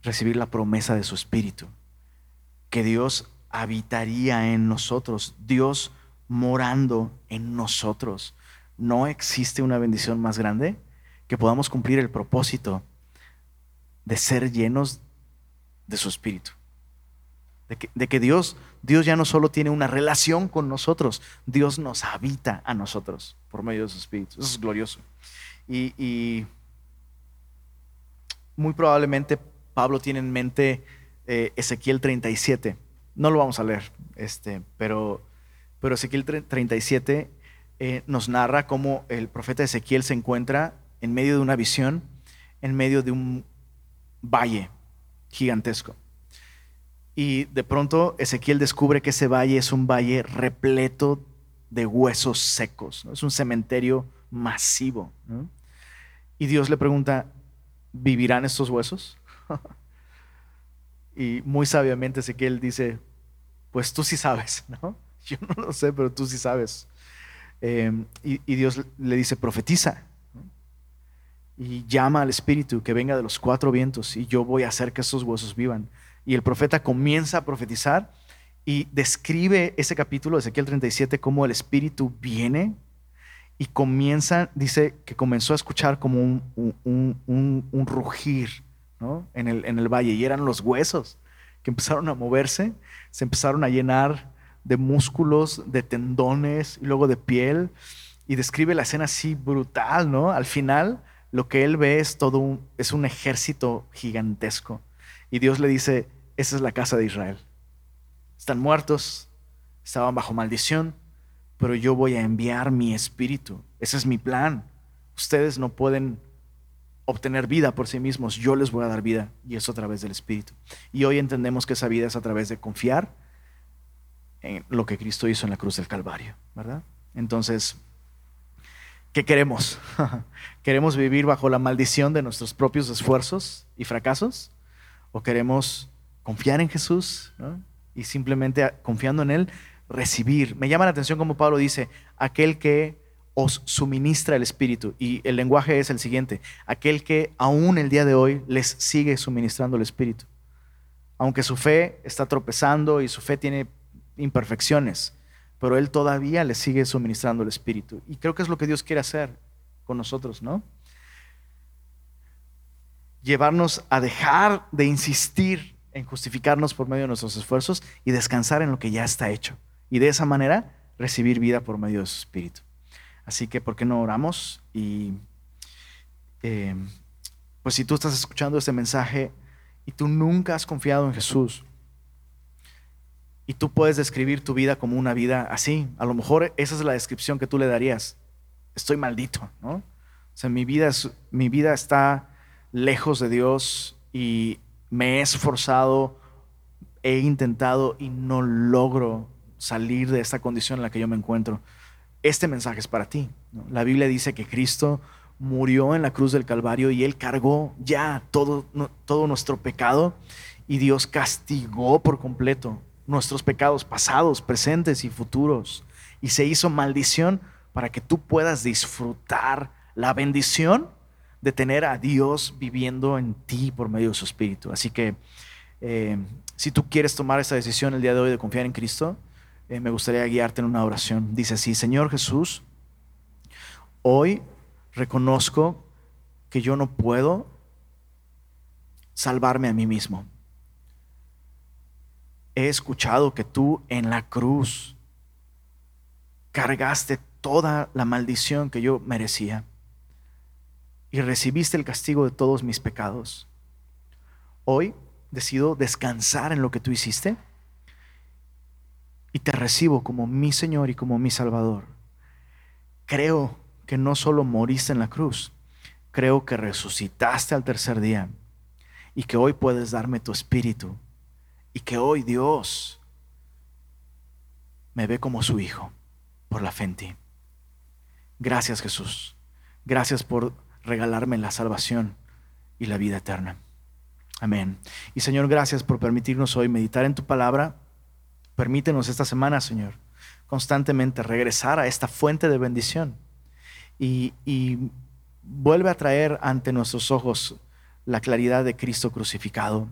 Recibir la promesa de su Espíritu. Que Dios habitaría en nosotros. Dios morando en nosotros. ¿No existe una bendición más grande? Que podamos cumplir el propósito de ser llenos de su Espíritu. De que, de que, Dios, Dios ya no solo tiene una relación con nosotros, Dios nos habita a nosotros por medio de su Espíritu. Eso es glorioso. Y, muy probablemente Pablo tiene en mente eh, Ezequiel 37. No lo vamos a leer, este, pero, pero Ezequiel 37 eh, nos narra cómo el profeta Ezequiel se encuentra en medio de una visión, en medio de un valle gigantesco. Y de pronto Ezequiel descubre que ese valle es un valle repleto de huesos secos, es un cementerio masivo. Y Dios le pregunta, ¿vivirán estos huesos? y muy sabiamente Ezequiel dice, pues tú sí sabes, ¿no? Yo no lo sé, pero tú sí sabes. Em, y, Dios le dice, profetiza. Y llama al Espíritu que venga de los cuatro vientos y yo voy a hacer que estos huesos vivan. Y el profeta comienza a profetizar y describe ese capítulo de Ezequiel 37 como el Espíritu viene y comienza, dice que comenzó a escuchar como un, rugir en, el, en el valle y eran los huesos que empezaron a moverse, se empezaron a llenar de músculos, de tendones y luego de piel y describe la escena así brutal, ¿no? Al final lo que él ve es todo un, es un ejército gigantesco. Y Dios le dice, esa es la casa de Israel. Están muertos, estaban bajo maldición, pero yo voy a enviar mi espíritu. Ese es mi plan. Ustedes no pueden obtener vida por sí mismos, yo les voy a dar vida y eso a través del espíritu. Y hoy entendemos que esa vida es a través de confiar en lo que Cristo hizo en la cruz del Calvario, ¿verdad? Entonces, ¿Qué queremos? ¿Queremos vivir bajo la maldición de nuestros propios esfuerzos y fracasos? ¿O queremos confiar en Jesús y simplemente confiando en Él recibir? Me llama la atención como Pablo dice, aquel que os suministra el Espíritu. Y el lenguaje es el siguiente, aquel que aún el día de hoy les sigue suministrando el Espíritu. Aunque su fe está tropezando y su fe tiene imperfecciones, pero Él todavía le sigue suministrando el Espíritu. Y creo que es lo que Dios quiere hacer con nosotros, ¿no? Llevarnos a dejar de insistir en justificarnos por medio de nuestros esfuerzos y descansar en lo que ya está hecho. Y de esa manera recibir vida por medio de su Espíritu. Así que, ¿por qué no oramos? Y eh, pues si tú estás escuchando este mensaje y tú nunca has confiado en Jesús, y tú puedes describir tu vida como una vida así. A lo mejor esa es la descripción que tú le darías. Estoy maldito, ¿no? O sea, mi vida, es, mi vida está lejos de Dios y me he esforzado, he intentado y no logro salir de esta condición en la que yo me encuentro. Este mensaje es para ti. La Biblia dice que Cristo murió en la cruz del Calvario y Él cargó ya todo, todo nuestro pecado y Dios castigó por completo nuestros pecados pasados, presentes y futuros. Y se hizo maldición para que tú puedas disfrutar la bendición de tener a Dios viviendo en ti por medio de su Espíritu. Así que eh, si tú quieres tomar esta decisión el día de hoy de confiar en Cristo, eh, me gustaría guiarte en una oración. Dice así, Señor Jesús, hoy reconozco que yo no puedo salvarme a mí mismo he escuchado que tú en la cruz cargaste toda la maldición que yo merecía y recibiste el castigo de todos mis pecados. Hoy decido descansar en lo que tú hiciste y te recibo como mi Señor y como mi Salvador. Creo que no solo moriste en la cruz, creo que resucitaste al tercer día y que hoy puedes darme tu espíritu y que hoy Dios me ve como su hijo por la fe en ti. Gracias Jesús. Gracias por regalarme la salvación y la vida eterna. Amén. Y Señor, gracias por permitirnos hoy meditar en tu palabra. Permítenos esta semana, Señor, constantemente regresar a esta fuente de bendición y, y vuelve a traer ante nuestros ojos la claridad de Cristo crucificado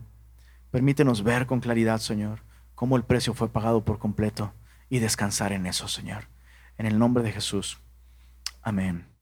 Permítenos ver con claridad, Señor, cómo el precio fue pagado por completo y descansar en eso, Señor. En el nombre de Jesús. Amén.